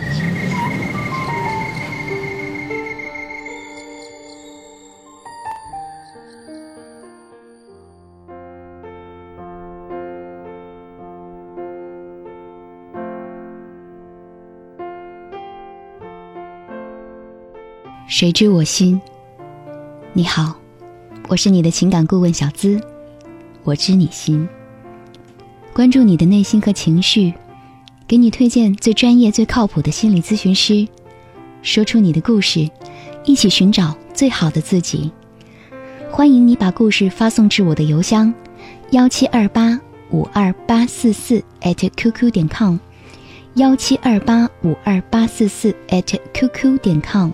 心。谁知我心？你好，我是你的情感顾问小资，我知你心。关注你的内心和情绪，给你推荐最专业、最靠谱的心理咨询师，说出你的故事，一起寻找最好的自己。欢迎你把故事发送至我的邮箱：幺七二八五二八四四 @QQ 点 com，幺七二八五二八四四 @QQ 点 com。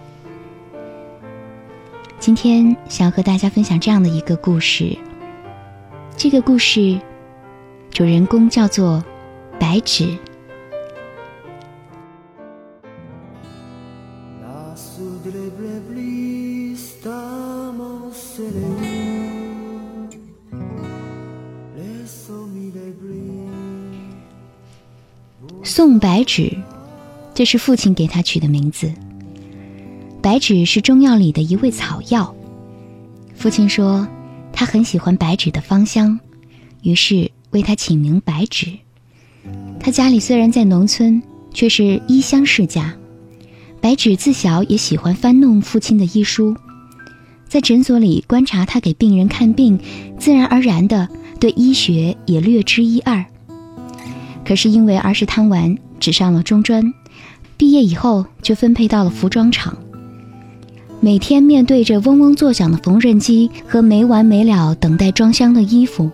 今天想要和大家分享这样的一个故事。这个故事主人公叫做白纸。宋白纸，这是父亲给他取的名字。白芷是中药里的一味草药，父亲说他很喜欢白芷的芳香，于是为他起名白芷。他家里虽然在农村，却是医香世家。白芷自小也喜欢翻弄父亲的医书，在诊所里观察他给病人看病，自然而然的对医学也略知一二。可是因为儿时贪玩，只上了中专，毕业以后就分配到了服装厂。每天面对着嗡嗡作响的缝纫机和没完没了等待装箱的衣服，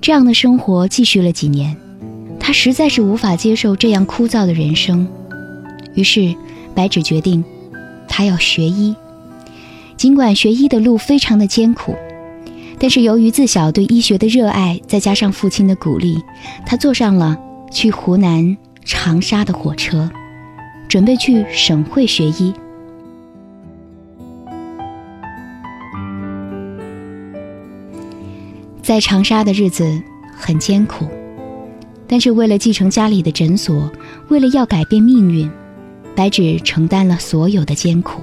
这样的生活继续了几年，他实在是无法接受这样枯燥的人生。于是，白芷决定，他要学医。尽管学医的路非常的艰苦，但是由于自小对医学的热爱，再加上父亲的鼓励，他坐上了去湖南长沙的火车，准备去省会学医。在长沙的日子很艰苦，但是为了继承家里的诊所，为了要改变命运，白芷承担了所有的艰苦，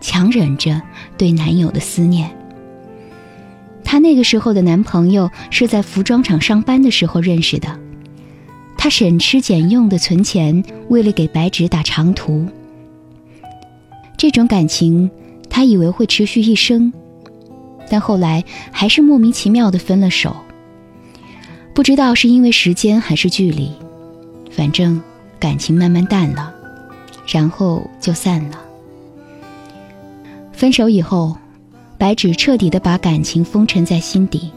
强忍着对男友的思念。她那个时候的男朋友是在服装厂上班的时候认识的，他省吃俭用的存钱，为了给白芷打长途。这种感情，他以为会持续一生。但后来还是莫名其妙的分了手，不知道是因为时间还是距离，反正感情慢慢淡了，然后就散了。分手以后，白芷彻底的把感情封沉在心底，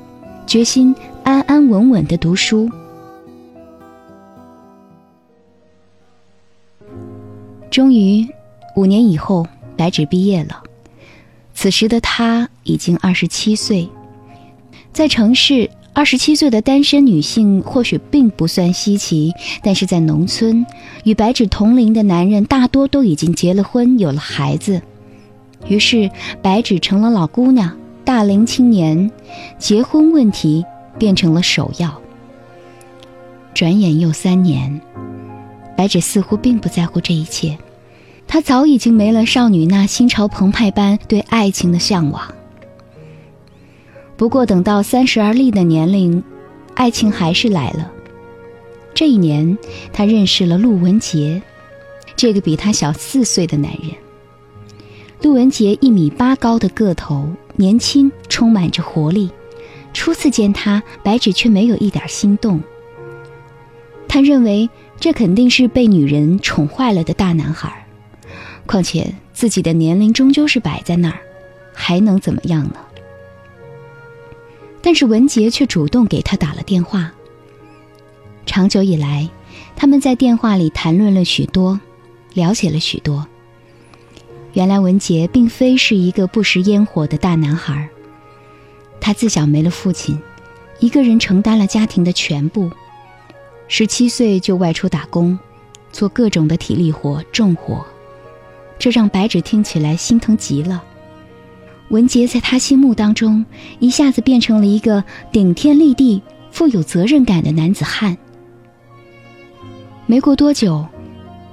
决心安安稳稳的读书。终于，五年以后，白芷毕业了。此时的她已经二十七岁，在城市，二十七岁的单身女性或许并不算稀奇，但是在农村，与白芷同龄的男人大多都已经结了婚，有了孩子。于是，白芷成了老姑娘、大龄青年，结婚问题变成了首要。转眼又三年，白芷似乎并不在乎这一切。她早已经没了少女那心潮澎湃般对爱情的向往。不过，等到三十而立的年龄，爱情还是来了。这一年，她认识了陆文杰，这个比她小四岁的男人。陆文杰一米八高的个头，年轻，充满着活力。初次见他，白芷却没有一点心动。他认为这肯定是被女人宠坏了的大男孩。况且自己的年龄终究是摆在那儿，还能怎么样呢？但是文杰却主动给他打了电话。长久以来，他们在电话里谈论了许多，了解了许多。原来文杰并非是一个不食烟火的大男孩。他自小没了父亲，一个人承担了家庭的全部。十七岁就外出打工，做各种的体力活、重活，这让白芷听起来心疼极了。文杰在他心目当中一下子变成了一个顶天立地、富有责任感的男子汉。没过多久，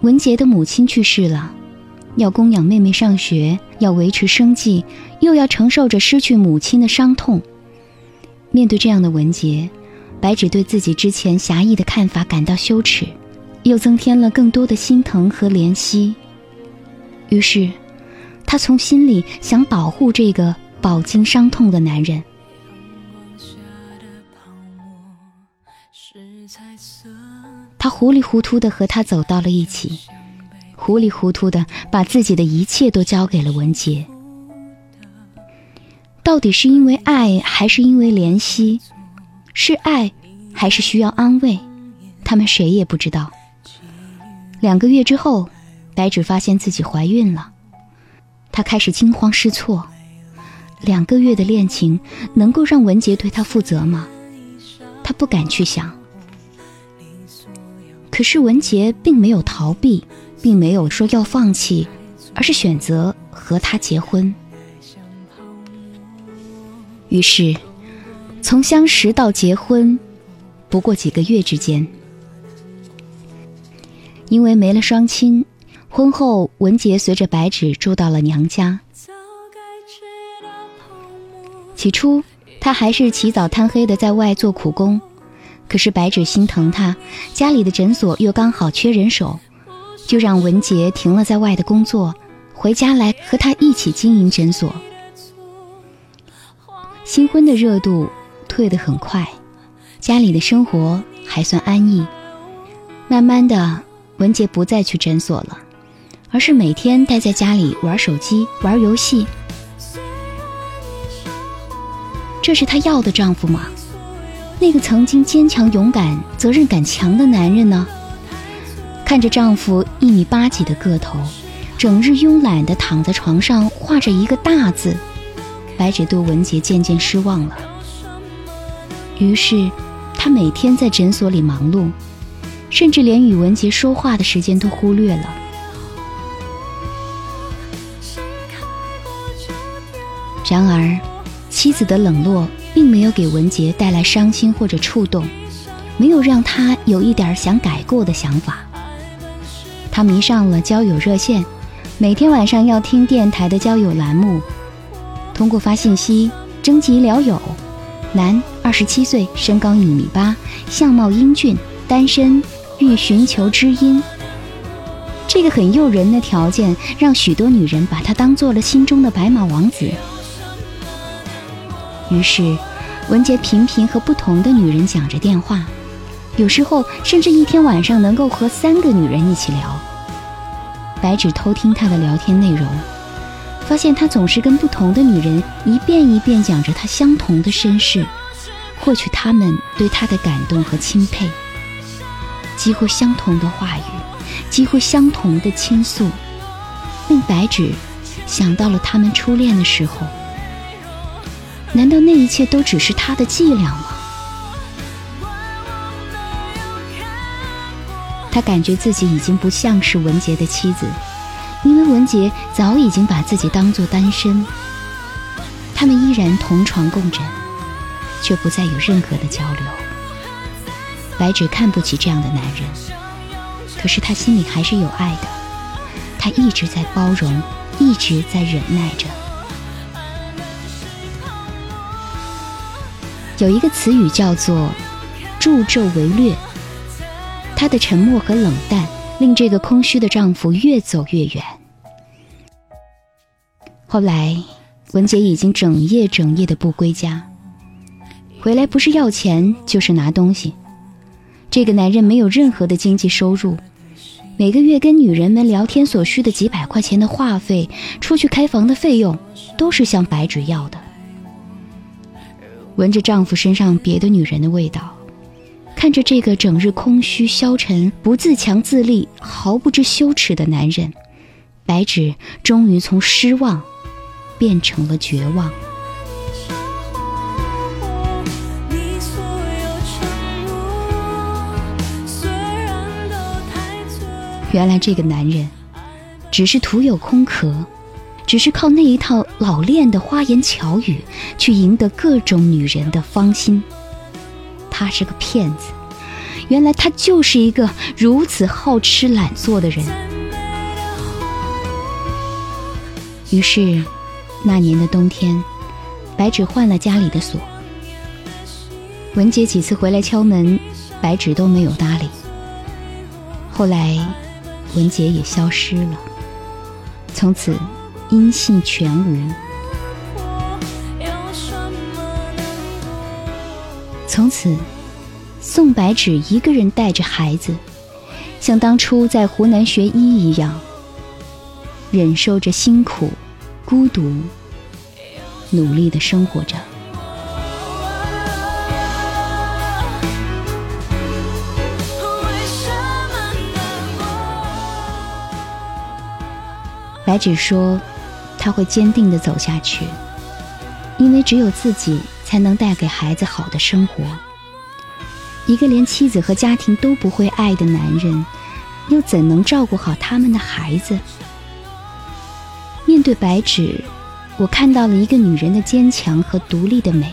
文杰的母亲去世了，要供养妹妹上学，要维持生计，又要承受着失去母亲的伤痛。面对这样的文杰，白芷对自己之前狭义的看法感到羞耻，又增添了更多的心疼和怜惜。于是，她从心里想保护这个饱经伤痛的男人。她糊里糊涂的和他走到了一起，糊里糊涂的把自己的一切都交给了文杰。到底是因为爱，还是因为怜惜？是爱，还是需要安慰？他们谁也不知道。两个月之后，白芷发现自己怀孕了，她开始惊慌失措。两个月的恋情能够让文杰对她负责吗？她不敢去想。可是文杰并没有逃避，并没有说要放弃，而是选择和他结婚。于是，从相识到结婚，不过几个月之间。因为没了双亲，婚后文杰随着白芷住到了娘家。起初，他还是起早贪黑的在外做苦工，可是白芷心疼他，家里的诊所又刚好缺人手，就让文杰停了在外的工作，回家来和他一起经营诊所。新婚的热度退得很快，家里的生活还算安逸。慢慢的，文杰不再去诊所了，而是每天待在家里玩手机、玩游戏。这是她要的丈夫吗？那个曾经坚强勇敢、责任感强的男人呢？看着丈夫一米八几的个头，整日慵懒地躺在床上画着一个大字。白芷对文杰渐渐失望了，于是，她每天在诊所里忙碌，甚至连与文杰说话的时间都忽略了。然而，妻子的冷落并没有给文杰带来伤心或者触动，没有让他有一点想改过的想法。他迷上了交友热线，每天晚上要听电台的交友栏目。通过发信息征集聊友，男，二十七岁，身高一米八，相貌英俊，单身，欲寻求知音。这个很诱人的条件，让许多女人把他当做了心中的白马王子。于是，文杰频频和不同的女人讲着电话，有时候甚至一天晚上能够和三个女人一起聊。白芷偷听他的聊天内容。发现他总是跟不同的女人一遍一遍讲着他相同的身世，获取他们对他的感动和钦佩。几乎相同的话语，几乎相同的倾诉，令白芷想到了他们初恋的时候。难道那一切都只是他的伎俩吗？他感觉自己已经不像是文杰的妻子。因为文杰早已经把自己当作单身，他们依然同床共枕，却不再有任何的交流。白芷看不起这样的男人，可是他心里还是有爱的，他一直在包容，一直在忍耐着。有一个词语叫做“助纣为虐”，她的沉默和冷淡。令这个空虚的丈夫越走越远。后来，文杰已经整夜整夜的不归家，回来不是要钱就是拿东西。这个男人没有任何的经济收入，每个月跟女人们聊天所需的几百块钱的话费、出去开房的费用，都是向白纸要的。闻着丈夫身上别的女人的味道，看着这个整日空虚消沉、不自强自立、毫不知羞耻的男人，白芷终于从失望变成了绝望。原来这个男人只是徒有空壳。只是靠那一套老练的花言巧语去赢得各种女人的芳心。他是个骗子，原来他就是一个如此好吃懒做的人。于是，那年的冬天，白纸换了家里的锁。文杰几次回来敲门，白纸都没有搭理。后来，文杰也消失了，从此音信全无。从此，宋白芷一个人带着孩子，像当初在湖南学医一样，忍受着辛苦、孤独，努力的生活着。白纸说：“他会坚定的走下去，因为只有自己才能带给孩子好的生活。一个连妻子和家庭都不会爱的男人，又怎能照顾好他们的孩子？”面对白纸，我看到了一个女人的坚强和独立的美。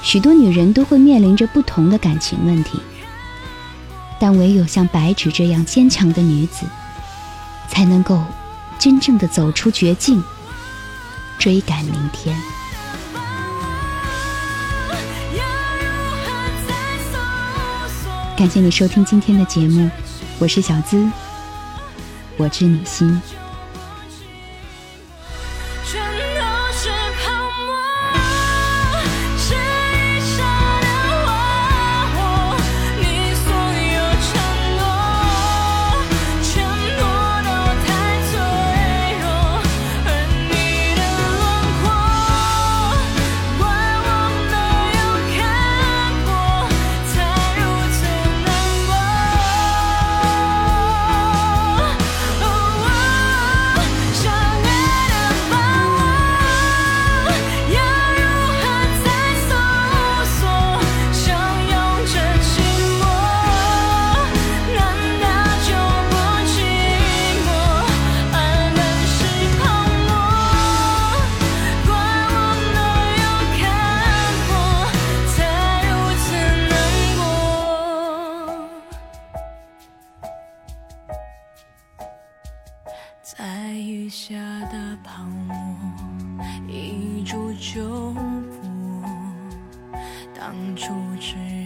许多女人都会面临着不同的感情问题，但唯有像白纸这样坚强的女子。才能够真正的走出绝境，追赶明天。感谢你收听今天的节目，我是小资，我知你心。就不。当初炽